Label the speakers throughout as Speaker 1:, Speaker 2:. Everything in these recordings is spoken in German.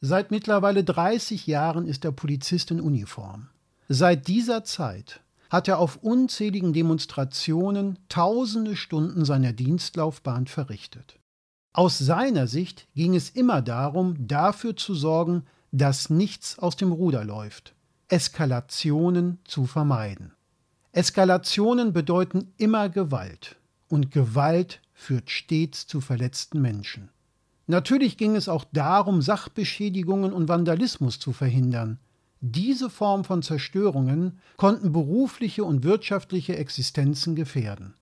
Speaker 1: Seit mittlerweile 30 Jahren ist der Polizist in Uniform. Seit dieser Zeit hat er auf unzähligen Demonstrationen tausende Stunden seiner Dienstlaufbahn verrichtet. Aus seiner Sicht ging es immer darum, dafür zu sorgen, dass nichts aus dem Ruder läuft, Eskalationen zu vermeiden. Eskalationen bedeuten immer Gewalt, und Gewalt führt stets zu verletzten Menschen. Natürlich ging es auch darum, Sachbeschädigungen und Vandalismus zu verhindern. Diese Form von Zerstörungen konnten berufliche und wirtschaftliche Existenzen gefährden.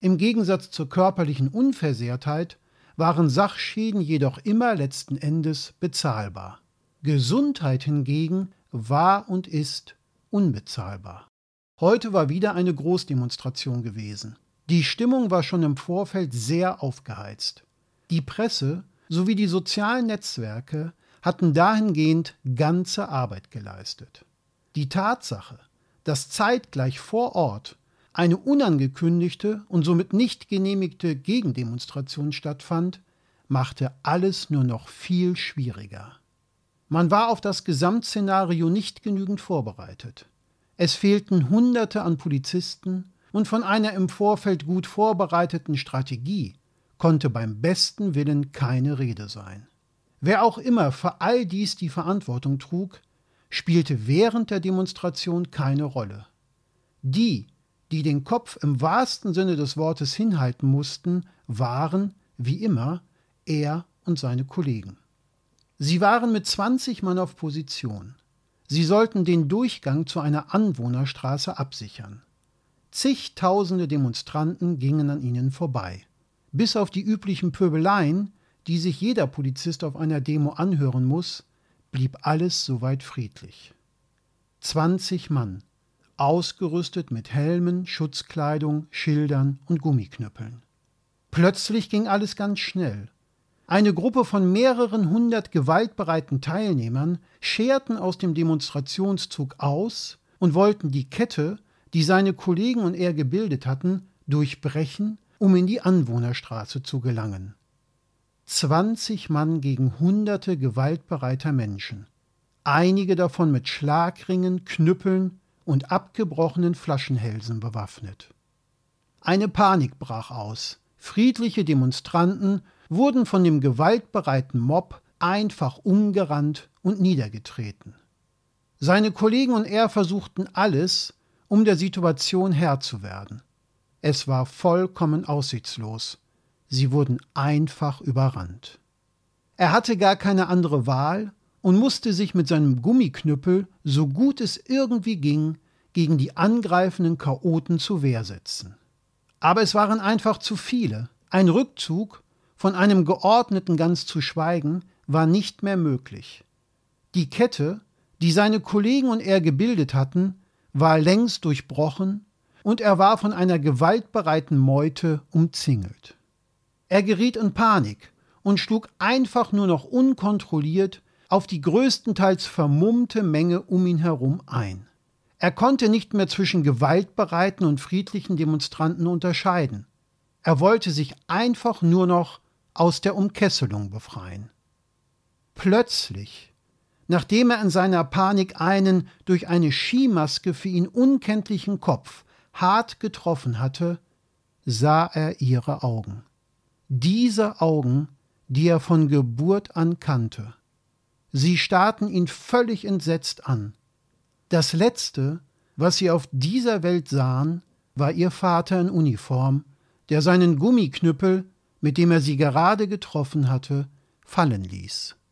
Speaker 1: Im Gegensatz zur körperlichen Unversehrtheit waren Sachschäden jedoch immer letzten Endes bezahlbar. Gesundheit hingegen war und ist unbezahlbar. Heute war wieder eine Großdemonstration gewesen. Die Stimmung war schon im Vorfeld sehr aufgeheizt. Die Presse sowie die sozialen Netzwerke hatten dahingehend ganze Arbeit geleistet. Die Tatsache, dass zeitgleich vor Ort eine unangekündigte und somit nicht genehmigte Gegendemonstration stattfand, machte alles nur noch viel schwieriger. Man war auf das Gesamtszenario nicht genügend vorbereitet. Es fehlten Hunderte an Polizisten und von einer im Vorfeld gut vorbereiteten Strategie konnte beim besten Willen keine Rede sein. Wer auch immer für all dies die Verantwortung trug, spielte während der Demonstration keine Rolle. Die, die den Kopf im wahrsten Sinne des Wortes hinhalten mussten, waren, wie immer, er und seine Kollegen. Sie waren mit 20 Mann auf Position. Sie sollten den Durchgang zu einer Anwohnerstraße absichern. Zigtausende Demonstranten gingen an ihnen vorbei. Bis auf die üblichen Pöbeleien, die sich jeder Polizist auf einer Demo anhören muss, blieb alles soweit friedlich. 20 Mann, ausgerüstet mit Helmen, Schutzkleidung, Schildern und Gummiknüppeln. Plötzlich ging alles ganz schnell. Eine Gruppe von mehreren hundert gewaltbereiten Teilnehmern scherten aus dem Demonstrationszug aus und wollten die Kette, die seine Kollegen und er gebildet hatten, durchbrechen um in die Anwohnerstraße zu gelangen. 20 Mann gegen hunderte gewaltbereiter Menschen, einige davon mit Schlagringen, Knüppeln und abgebrochenen Flaschenhälsen bewaffnet. Eine Panik brach aus. Friedliche Demonstranten wurden von dem gewaltbereiten Mob einfach umgerannt und niedergetreten. Seine Kollegen und er versuchten alles, um der Situation Herr zu werden. Es war vollkommen aussichtslos. Sie wurden einfach überrannt. Er hatte gar keine andere Wahl und musste sich mit seinem Gummiknüppel, so gut es irgendwie ging, gegen die angreifenden Chaoten zur Wehr setzen. Aber es waren einfach zu viele. Ein Rückzug, von einem geordneten ganz zu schweigen, war nicht mehr möglich. Die Kette, die seine Kollegen und er gebildet hatten, war längst durchbrochen und er war von einer gewaltbereiten Meute umzingelt. Er geriet in Panik und schlug einfach nur noch unkontrolliert auf die größtenteils vermummte Menge um ihn herum ein. Er konnte nicht mehr zwischen gewaltbereiten und friedlichen Demonstranten unterscheiden. Er wollte sich einfach nur noch aus der Umkesselung befreien. Plötzlich, nachdem er in seiner Panik einen durch eine Skimaske für ihn unkenntlichen Kopf hart getroffen hatte, sah er ihre Augen. Diese Augen, die er von Geburt an kannte. Sie starrten ihn völlig entsetzt an. Das Letzte, was sie auf dieser Welt sahen, war ihr Vater in Uniform, der seinen Gummiknüppel, mit dem er sie gerade getroffen hatte, fallen ließ.